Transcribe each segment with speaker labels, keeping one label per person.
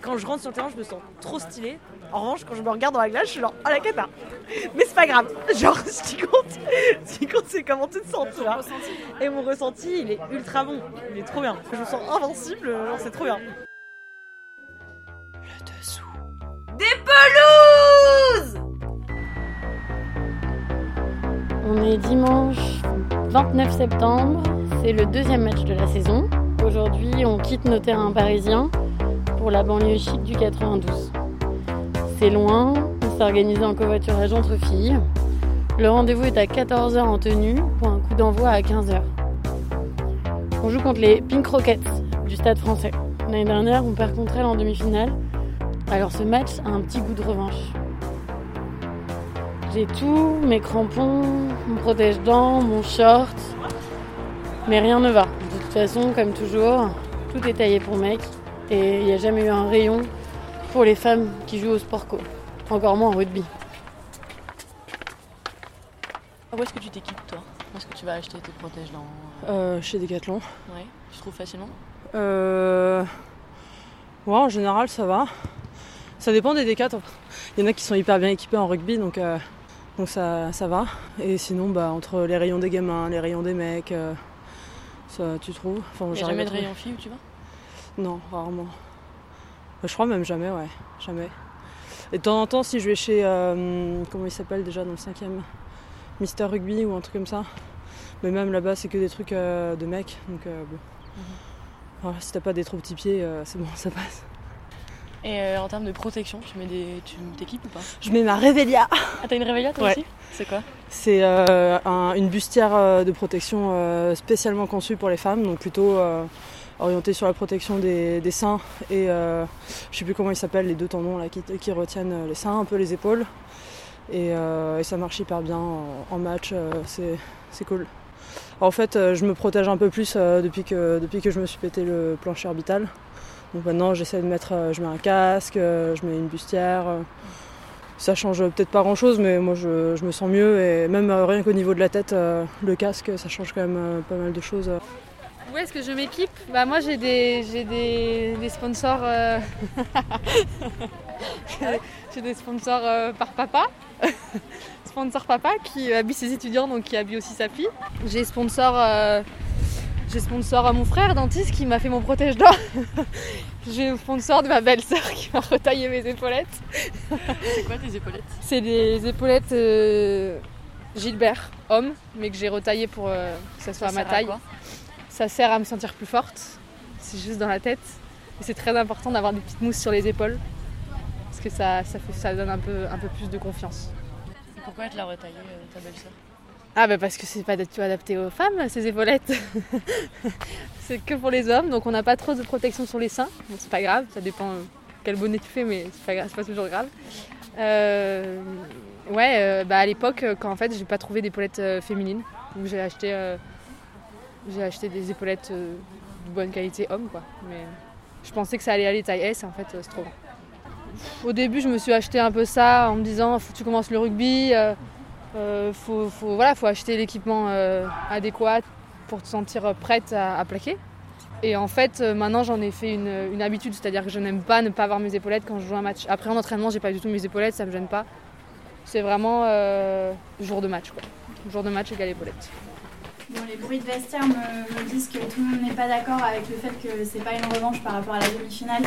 Speaker 1: quand je rentre sur le terrain, je me sens trop stylée. En revanche, quand je me regarde dans la glace, je suis genre, oh la cata Mais c'est pas grave. Genre, ce qui compte, ce qui compte, c'est comment tu te sens, tu vois. Et mon ressenti, il est ultra bon. Il est trop bien. Je me sens invincible, genre, c'est trop bien.
Speaker 2: Le dessous.
Speaker 1: Des pelouses
Speaker 3: On est dimanche 29 septembre, c'est le deuxième match de la saison. Aujourd'hui, on quitte nos terrains parisiens pour la banlieue chic du 92. C'est loin, on s'est organisé en covoiturage entre filles. Le rendez-vous est à 14h en tenue pour un coup d'envoi à 15h. On joue contre les Pink Rockets du Stade français. L'année dernière, on perd contre elles en demi-finale. Alors ce match a un petit goût de revanche. J'ai tout, mes crampons, mon protège-dents, mon short. Mais rien ne va. De toute façon, comme toujours, tout est taillé pour mec. Et il n'y a jamais eu un rayon pour les femmes qui jouent au sport co. Encore moins en rugby.
Speaker 2: Où est-ce que tu t'équipes toi? Où est-ce que tu vas acheter tes protèges dans
Speaker 4: Euh, chez Decathlon.
Speaker 2: Ouais, tu trouves facilement?
Speaker 4: Euh... Ouais, en général, ça va. Ça dépend des Decathlon. Il y en a qui sont hyper bien équipés en rugby, donc, euh, donc ça, ça va. Et sinon, bah, entre les rayons des gamins, les rayons des mecs, euh, ça, tu trouves enfin,
Speaker 2: Il n'y a
Speaker 4: j'arrive
Speaker 2: jamais de rayon fille où tu vas?
Speaker 4: Non, rarement. Bah, je crois même jamais, ouais. Jamais. Et de temps en temps, si je vais chez. euh, comment il s'appelle déjà dans le cinquième? Mister Rugby ou un truc comme ça. Mais même là-bas, c'est que des trucs euh, de mecs. Donc euh, bon. Voilà, si t'as pas des trop petits pieds, euh, c'est bon, ça passe.
Speaker 2: Et euh, en termes de protection, tu mets des, tu t'équipes ou pas?
Speaker 4: Je mets ma Revelia.
Speaker 2: Ah t'as une réveillette toi
Speaker 4: Ouais.
Speaker 2: aussi? C'est quoi?
Speaker 4: C'est euh, un- une bustière euh, de protection euh, spécialement conçue pour les femmes, donc plutôt orientée sur la protection des, seins et euh, je sais plus comment ils s'appellent, les deux tendons là, qui, retiennent euh, les seins, un peu les épaules. Et, euh, ça marche hyper bien en, match, c'est cool. En fait, je me protège un peu plus depuis, que, depuis que je me suis pété le plancher orbital. Donc maintenant, j'essaie de mettre, je mets un casque, je mets une bustière. ça change peut-être pas grand chose, mais moi je, me sens mieux et même rien qu'au niveau de la tête, le casque, ça change quand même pas mal de choses.
Speaker 3: Où est-ce que je m'équipe Bah moi j'ai des j'ai des, des sponsors euh, j'ai des sponsors euh, par papa. sponsor papa qui habille ses étudiants donc qui habille aussi sa fille. J'ai sponsor euh, j'ai sponsor à mon frère dentiste qui m'a fait mon protège dents. j'ai sponsor de ma belle-sœur qui m'a retaillé mes épaulettes.
Speaker 2: C'est quoi tes épaulettes?
Speaker 3: C'est des épaulettes euh, Gilbert, homme, mais que j'ai retaillé pour euh, que ça soit à ma
Speaker 2: à
Speaker 3: taille. Ça sert à me sentir plus forte. C'est juste dans la tête. Et c'est très important d'avoir des petites mousses sur les épaules. Parce que ça, ça, fait, ça donne un peu, un peu plus de confiance.
Speaker 2: Et Pourquoi elle te l'a retaillé euh, ta belle-sœur
Speaker 3: Ah bah parce que c'est pas du tout adapté aux femmes, ces épaulettes. c'est que pour les hommes, donc on n'a pas trop de protection sur les seins. Bon, c'est pas grave, ça dépend euh, quel bonnet tu fais, mais c'est pas, grave, c'est pas toujours grave. Euh, ouais, euh, bah à l'époque, quand en fait j'ai pas trouvé d'épaulettes euh, féminines, donc j'ai acheté, j'ai acheté des épaulettes euh, de bonne qualité homme, quoi. Mais je pensais que ça allait aller taille S, en fait euh, c'est trop grand. Au début, je me suis acheté un peu ça en me disant tu commences le rugby. euh, faut, faut- voilà, faut acheter l'équipement adéquat pour te sentir prête à, plaquer. Et en fait, maintenant, j'en ai fait une, une habitude, c'est-à-dire que je n'aime pas ne pas avoir mes épaulettes quand je joue un match. Après, en entraînement, j'ai pas du tout mes épaulettes, ça me gêne pas. C'est vraiment jour de match, quoi. Jour de match égale épaulettes.
Speaker 5: Bon, les bruits de vestiaire me, me disent que tout le monde n'est pas d'accord avec le fait que c'est pas une revanche par rapport à la demi-finale.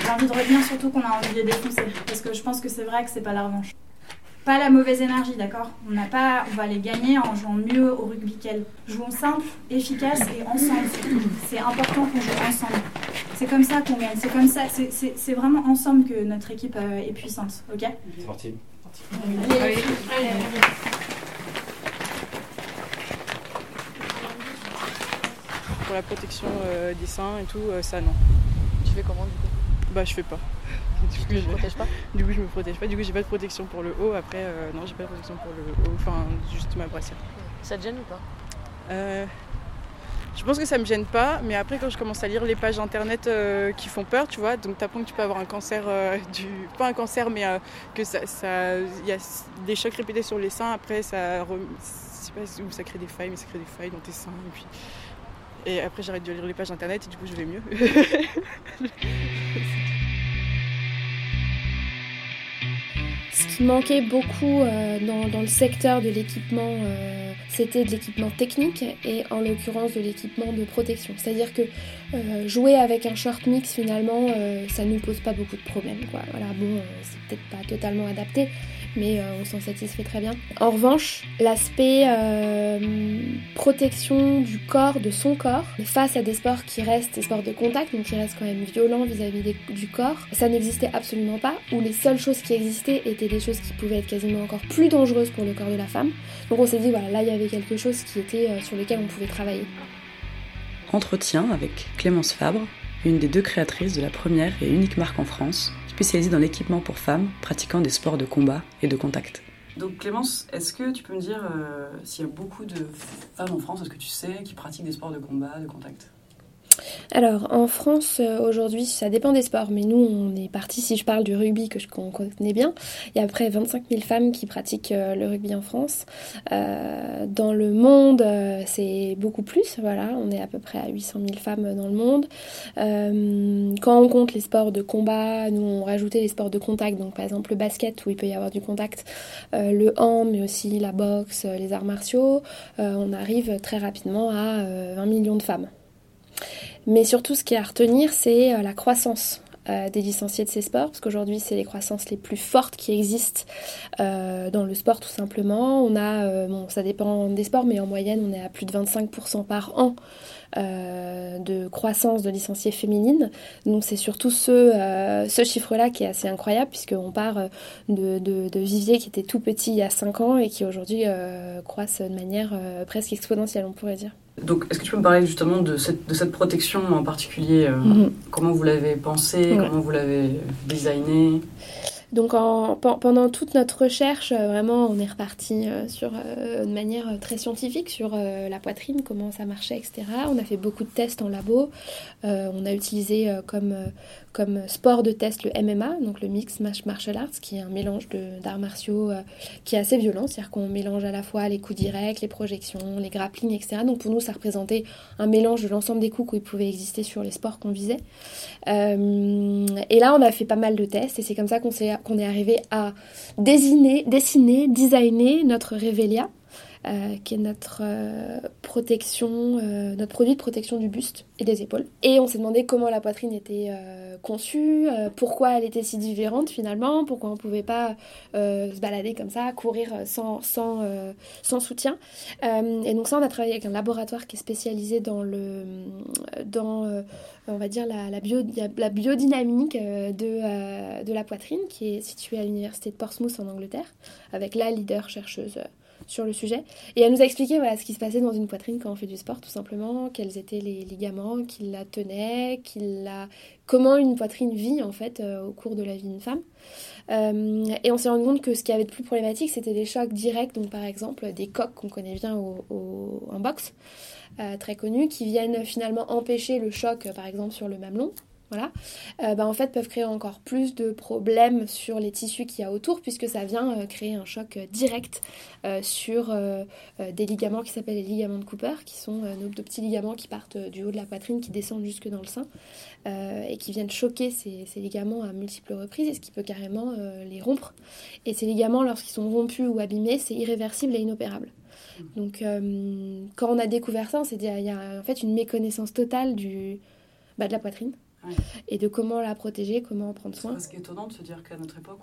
Speaker 5: J'ai envie de retenir surtout qu'on a envie de les défoncer, parce que je pense que c'est vrai que c'est pas la revanche. Pas la mauvaise énergie, d'accord? On n'a pas, on va les gagner en jouant mieux au rugby qu'elles. Jouons simple, efficace et ensemble. C'est important qu'on joue ensemble. C'est comme ça qu'on gagne. C'est comme ça. c'est- vraiment ensemble que notre équipe euh, est puissante, ok?
Speaker 6: C'est parti.
Speaker 5: Allez,
Speaker 7: Pour la protection euh, des seins et tout, euh, ça non.
Speaker 2: Tu fais comment du coup?
Speaker 7: Bah je fais pas. Du coup,
Speaker 2: Tu
Speaker 7: je,
Speaker 2: protèges pas?
Speaker 7: Du coup je me protège pas. Du coup j'ai pas de protection pour le haut. Après euh, non j'ai pas de protection pour le haut. Enfin juste ma brassière.
Speaker 2: Ça te gêne ou pas?
Speaker 7: Je pense que ça me gêne pas, mais après quand je commence à lire les pages internet qui font peur, tu vois, donc t'apprends que tu peux avoir un cancer du, pas un cancer, mais que ça, ça, il y a des chocs répétés sur les seins. Après ça, rem- je sais pas où ça crée des failles, mais ça crée des failles dans tes seins. Et puis, et après, j'arrête de lire les pages internet et du coup, je vais mieux.
Speaker 6: Ce qui manquait beaucoup euh, dans, le secteur de l'équipement euh, c'était de l'équipement technique et en l'occurrence de l'équipement de protection. C'est-à-dire que jouer avec un short mix finalement, ça ne nous pose pas beaucoup de problèmes. Quoi. Voilà, bon, c'est peut-être pas totalement adapté, mais euh, on s'en satisfait très bien. En revanche, l'aspect euh, protection du corps, de son corps, face à des sports qui restent des sports de contact, donc qui restent quand même violents vis-à-vis du corps, ça n'existait absolument pas, ou les seules choses qui existaient étaient des choses qui pouvaient être quasiment encore plus dangereuses pour le corps de la femme. Donc on s'est dit, voilà, là il y avait quelque chose qui était euh, sur lequel on pouvait travailler.
Speaker 8: Entretien avec Clémence Fabre, une des deux créatrices de la première et unique marque en France spécialisée dans l'équipement pour femmes pratiquant des sports de combat et de contact. Donc Clémence, est-ce que tu peux me dire euh, s'il y a beaucoup de femmes en France, est-ce que tu sais, qui pratiquent des sports de combat, de contact?
Speaker 6: Alors, en France, euh, aujourd'hui, ça dépend des sports, mais nous, on est parti, si je parle du rugby que je connais bien, il y a à peu près 25 000 femmes qui pratiquent euh, le rugby en France. Euh, dans le monde, c'est beaucoup plus, voilà, on est à peu près à 800 000 femmes dans le monde. quand on compte les sports de combat, nous, on rajoutait les sports de contact, donc par exemple le basket, où il peut y avoir du contact, le hand, mais aussi la boxe, les arts martiaux, on arrive très rapidement à 20 millions de femmes. Mais surtout, ce qui est à retenir, c'est euh, la croissance euh, des licenciés de ces sports, parce qu'aujourd'hui, c'est les croissances les plus fortes qui existent euh, dans le sport, tout simplement. On a, bon, ça dépend des sports, mais en moyenne, on est à plus de 25% par an de croissance de licenciés féminines. Donc c'est surtout ce, chiffre-là qui est assez incroyable, puisqu'on part de, de, viviers qui étaient tout petits il y a 5 ans et qui aujourd'hui croissent de manière presque exponentielle, on pourrait dire.
Speaker 8: Donc, est-ce que tu peux me parler justement de cette, de cette protection en particulier euh, mhm. Comment vous l'avez pensée Comment vous l'avez designée?
Speaker 6: Donc pendant toute notre recherche, euh, vraiment, on est reparti euh, sur euh, une manière très scientifique sur la poitrine, comment ça marchait, etc. On a fait beaucoup de tests en labo. on a utilisé comme, comme sport de test le MMA, donc le Mix Martial Arts, qui est un mélange d'arts martiaux qui est assez violent, c'est-à-dire qu'on mélange à la fois les coups directs, les projections, les grapplings, etc. Donc pour nous, ça représentait un mélange de l'ensemble des coups qui pouvaient exister sur les sports qu'on visait. et là, on a fait pas mal de tests et c'est comme ça qu'on s'est qu'on est arrivé à dessiner, dessiner, designer notre Revelia, euh, qui est notre euh, protection, euh, notre produit de protection du buste et des épaules. Et on s'est demandé comment la poitrine était conçue, pourquoi elle était si différente finalement, pourquoi on ne pouvait pas se balader comme ça, courir sans, sans, soutien. et donc ça, on a travaillé avec un laboratoire qui est spécialisé dans le... Dans, on va dire la, la, bio, la biodynamique de, de la poitrine qui est située à l'université de Portsmouth en Angleterre avec la leader chercheuse sur le sujet. Et elle nous a expliqué voilà, ce qui se passait dans une poitrine quand on fait du sport, tout simplement, quels étaient les ligaments qui la tenaient, qui la... comment une poitrine vit en fait euh, au cours de la vie d'une femme. Euh, et on s'est rendu compte que ce qui avait de plus problématique, c'était des chocs directs, donc par exemple des coques qu'on connaît bien au, en boxe, euh, très connus, qui viennent finalement empêcher le choc, par exemple sur le mamelon voilà, euh, bah, en fait peuvent créer encore plus de problèmes sur les tissus qu'il y a autour puisque ça vient euh, créer un choc euh, direct sur des ligaments qui s'appellent les ligaments de Cooper, qui sont nos petits ligaments qui partent du haut de la poitrine, qui descendent jusque dans le sein et qui viennent choquer ces, ligaments à multiples reprises et ce qui peut carrément les rompre. Et ces ligaments, lorsqu'ils sont rompus ou abîmés, c'est irréversible et inopérable. Donc quand on a découvert ça, on s'est dit il y a en fait une méconnaissance totale du, bah, de la poitrine et de comment la protéger, comment en prendre soin.
Speaker 8: C'est étonnant de se dire qu'à notre époque,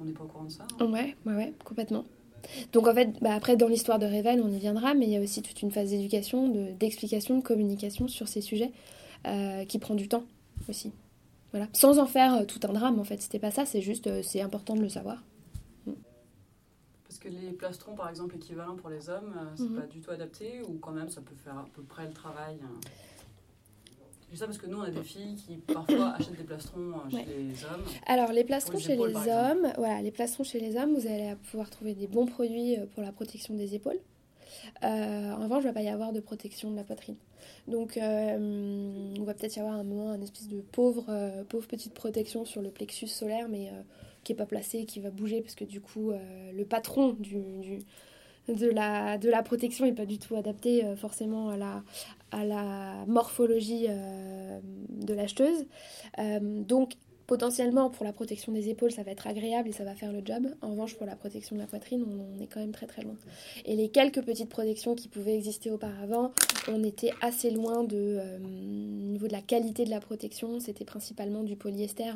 Speaker 8: on n'est pas au courant de ça. Hein.
Speaker 6: Ouais, ouais, ouais, complètement. Donc en fait, bah après dans l'histoire de Revel, on y viendra, mais il y a aussi toute une phase d'éducation, d'explication, de, communication sur ces sujets euh, qui prend du temps aussi. Voilà. Sans en faire euh, tout un drame en fait, c'était pas ça, c'est juste, euh, c'est important de le savoir.
Speaker 8: Mm. Parce que les plastrons, par exemple, équivalents pour les hommes, c'est mm-hmm. pas du tout adapté ou quand même ça peut faire à peu près le travail dis ça parce que nous, on a des filles qui parfois achètent des plastrons euh, chez les hommes.
Speaker 6: Alors, les plastrons chez les hommes, voilà, les plastrons chez les hommes, vous allez pouvoir trouver des bons produits euh, pour la protection des épaules. Euh, en revanche, il ne va pas y avoir de protection de la poitrine. Donc, on va peut-être y avoir un moment, une espèce de pauvre, pauvre petite protection sur le plexus solaire, mais qui n'est pas placé, qui va bouger, parce que du coup, le patron du, du de la, de la protection n'est pas du tout adapté forcément à la, à la morphologie euh, de l'acheteuse. Euh, donc, Potentiellement, pour la protection des épaules, ça va être agréable et ça va faire le job. En revanche, pour la protection de la poitrine, on, est quand même très très loin. Et les quelques petites protections qui pouvaient exister auparavant, on était assez loin de euh, niveau de la qualité de la protection. C'était principalement du polyester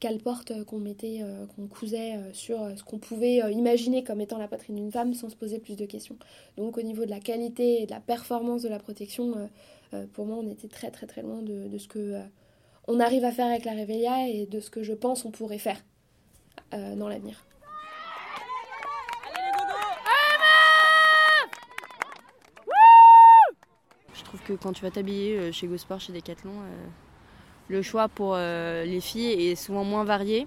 Speaker 6: calporte euh, qu'on mettait, qu'on cousait sur ce qu'on pouvait imaginer comme étant la poitrine d'une femme sans se poser plus de questions. Donc au niveau de la qualité et de la performance de la protection, pour moi, on était très très très loin de, de ce que on arrive à faire avec la Réveilla et de ce que je pense on pourrait faire euh, dans l'avenir.
Speaker 9: Je trouve que quand tu vas t'habiller euh, chez GoSport, chez Decathlon, euh, le choix pour les filles est souvent moins varié.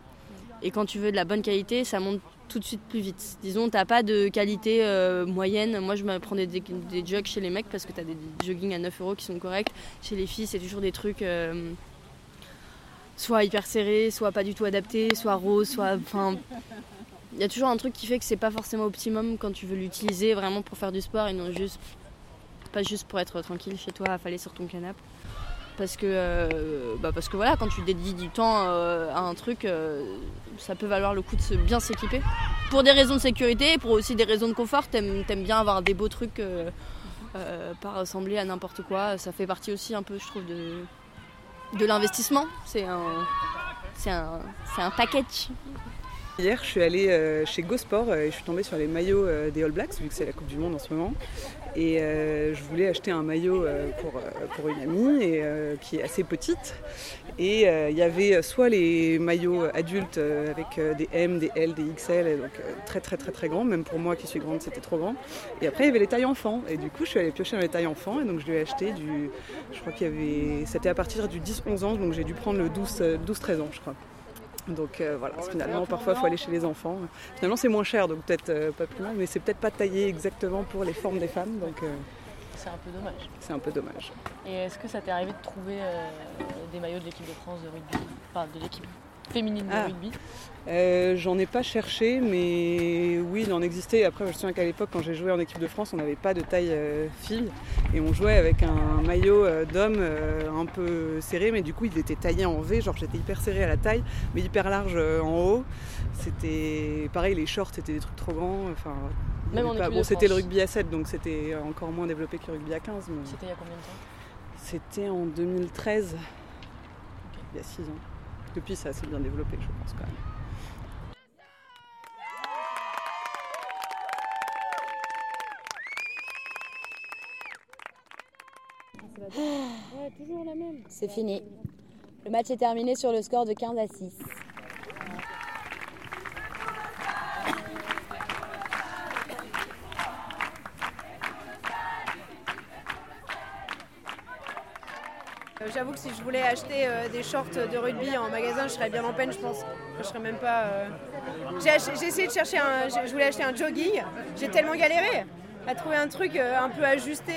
Speaker 9: Et quand tu veux de la bonne qualité, ça monte tout de suite plus vite. Disons, t'as pas de qualité moyenne. Moi, je me prends des, des, jogs chez les mecs parce que tu as des joggings à 9 euros qui sont corrects. Chez les filles, c'est toujours des trucs soit hyper serré, soit pas du tout adapté, soit rose, soit. Enfin. Il y a toujours un truc qui fait que c'est pas forcément optimum quand tu veux l'utiliser vraiment pour faire du sport et non juste. Pour être tranquille chez toi, affaler sur ton canapé. Parce que, euh, bah parce que voilà, quand tu dédies du temps euh, à un truc, euh, ça peut valoir le coup de se bien s'équiper. Pour des raisons de sécurité, pour aussi des raisons de confort, t'aimes aimes bien avoir des beaux trucs, pas ressembler à n'importe quoi. Ça fait partie aussi un peu, je trouve, de, de l'investissement. C'est un, c'est un, c'est un package.
Speaker 10: Hier, je suis allée chez GoSport et je suis tombée sur les maillots des All Blacks, vu que c'est la Coupe du Monde en ce moment. Et je voulais acheter un maillot pour, pour une amie et, qui est assez petite. Et il y avait soit les maillots adultes avec des M, des L, des XL, donc très très très très grands. Même pour moi qui suis grande, c'était trop grand. Et après, il y avait les tailles enfants. Et du coup, je suis allée piocher dans les tailles enfants. Et donc, je lui ai acheté du. Je crois qu'il y avait. C'était à partir du 10-11 ans, donc j'ai dû prendre le 12-13 ans, je crois. Donc euh, voilà, finalement, parfois, il faut aller chez les enfants. Finalement, c'est moins cher, donc peut-être euh, pas plus mal, mais c'est peut-être pas taillé exactement pour les formes des femmes. Donc, euh,
Speaker 2: c'est un peu dommage.
Speaker 10: C'est un peu dommage.
Speaker 2: Et est-ce que ça t'est arrivé de trouver des maillots de l'équipe de France de rugby, enfin de l'équipe féminine de ah. rugby
Speaker 10: euh, J'en ai pas cherché, mais oui, il en existait. Après, je me souviens qu'à l'époque, quand j'ai joué en équipe de France, on n'avait pas de taille euh, fille et on jouait avec un maillot euh, d'homme un peu serré, mais du coup, il était taillé en V. Genre, j'étais hyper serré à la taille, mais hyper large en haut. C'était pareil, les shorts, c'était des trucs trop grands. Enfin,
Speaker 2: Même en
Speaker 10: bon, c'était le rugby à 7, donc c'était encore moins développé que le rugby à 15.
Speaker 2: C'était il y a combien de temps?
Speaker 10: C'était en 2013, il y a 6 ans. Depuis, ça s'est bien développé, je pense quand même.
Speaker 11: C'est fini. Le match est terminé sur le score de 15 à 6.
Speaker 1: J'avoue que si je voulais acheter euh, des shorts de rugby en magasin, je serais bien en peine, je pense. Je serais même pas. Euh, j'ai essayé de chercher un. Je voulais acheter un jogging. J'ai tellement galéré à trouver un truc euh, un peu ajusté,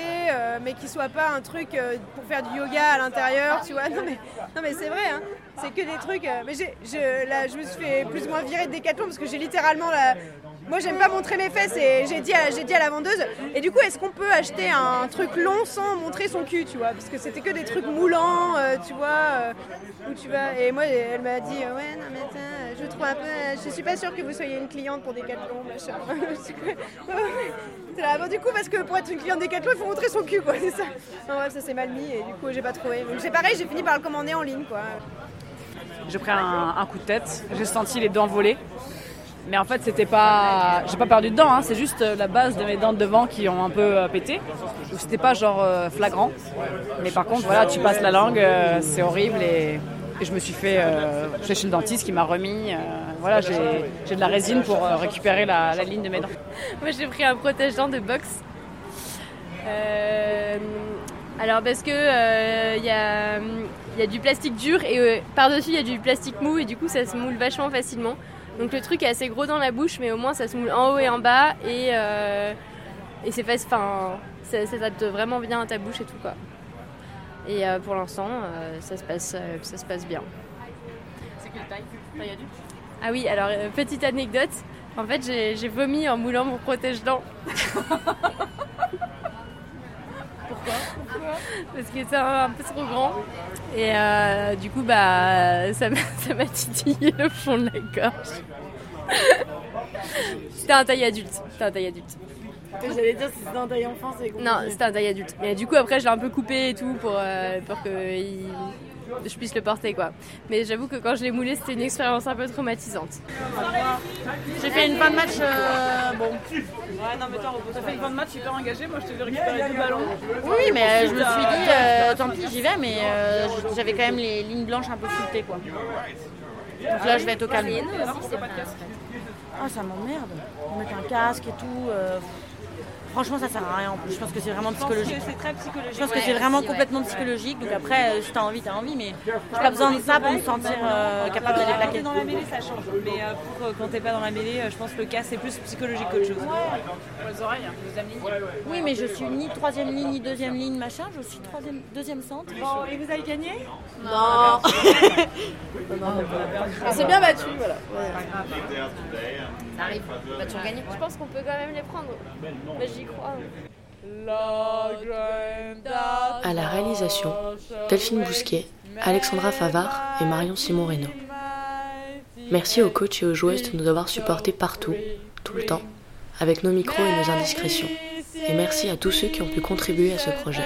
Speaker 1: mais qui soit pas un truc pour faire du yoga à l'intérieur, tu vois. Non mais, non mais c'est vrai, hein. c'est que des trucs. mais je, là, je me suis fait plus ou moins virer de Décathlon parce que j'ai littéralement la, moi, j'aime pas montrer mes fesses et j'ai dit, à, j'ai la vendeuse. Et du coup, est-ce qu'on peut acheter un truc long sans montrer son cul, tu vois? Parce que c'était que des trucs moulants, euh, tu vois, euh, où tu vas. Et moi, elle m'a dit, euh, ouais, non, mais attends, je trouve un peu. Je suis pas sûre que vous soyez une cliente pour Decathlon, machin. bon, du coup, parce que pour être une cliente Decathlon, il faut montrer son cul, quoi, c'est ça. Non, ouais, ça s'est mal mis et du coup, j'ai pas trouvé. Donc, c'est pareil, j'ai fini par le commander en ligne, quoi.
Speaker 12: J'ai pris un coup de tête, j'ai senti les dents voler. Mais en fait, c'était pas. J'ai pas perdu de dents, hein. c'est juste euh, la base de mes dents de devant qui ont un peu euh, pété. C'était pas genre euh, flagrant. Mais par contre, voilà, tu passes la langue, c'est horrible et, je me suis fait. chez le dentiste qui m'a remis. voilà, j'ai de la résine pour récupérer la, ligne de mes dents.
Speaker 3: Moi, j'ai pris un protège-dents de boxe. alors, parce que il y a, y, a, du plastique dur et par-dessus, il y a du plastique mou et du coup, ça se moule vachement facilement. Donc le truc est assez gros dans la bouche, mais au moins ça se moule en haut et en bas et, euh, et c'est facile, enfin, ça, s'adapte vraiment bien à ta bouche et tout quoi. Et euh, pour l'instant, euh, ça, se passe, ça se passe bien.
Speaker 2: C'est quelle taille? Taille adulte?
Speaker 3: Ah oui, alors petite anecdote. En fait, j'ai vomi en moulant mon protège-dents.
Speaker 1: Parce que c'est un, un peu trop grand. Et euh, du coup, bah, ça m'a ça m'a titillé le fond de la gorge. C'était un taille adulte. C'était un taille adulte.
Speaker 13: J'allais dire si c'était un taille enfant, c'est.
Speaker 1: Non, c'était un taille adulte. Et du coup, après, je l'ai un peu coupé et tout pour, euh, pour que il- je puisse le porter, quoi. Mais j'avoue que quand je l'ai moulé, c'était une expérience un peu traumatisante.
Speaker 13: J'ai fait une fin de match, euh, bon.
Speaker 12: Ouais, non, mais toi, t'as fait une fin de match hyper engagée. Moi, je t'ai vu récupérer deux ballons.
Speaker 13: Oui, mais euh, je me suis dit, euh, tant pis, j'y vais, mais euh, j'avais quand même les lignes blanches un peu floutées, quoi. Donc là, je vais être au calme. Ah, ça m'emmerde. On met un casque et tout. Franchement, ça sert à rien. En plus, je pense que c'est vraiment psychologique.
Speaker 12: C'est très psychologique.
Speaker 13: Je pense que c'est vraiment complètement psychologique. Donc après, euh, si t'as envie, t'as envie, mais j'ai pas besoin de ça pour me sentir euh, capable
Speaker 12: t'es
Speaker 13: déplaquer.
Speaker 12: dans la mêlée, ça change. Mais euh, pour, euh, quand t'es pas dans la mêlée, euh, je pense que le cas, c'est plus psychologique qu'autre chose. Pour les oreilles, hein, deuxième ligne.
Speaker 13: Oui, mais je suis ni troisième ligne, ni deuxième ligne, machin. Je suis troisième, deuxième centre.
Speaker 12: Bon, et vous avez gagné?
Speaker 13: Non.
Speaker 1: On s'est bien battu, voilà.
Speaker 14: Ça arrive. Bah, tu gagner.
Speaker 1: Je pense qu'on peut quand même les prendre. J'y crois.
Speaker 15: À la réalisation, Delphine Bousquet, Alexandra Favard et Marion Simon Reynaud. Merci aux coachs et aux joueuses de nous avoir supportés partout, tout le temps, avec nos micros et nos indiscrétions. Et merci à tous ceux qui ont pu contribuer à ce projet.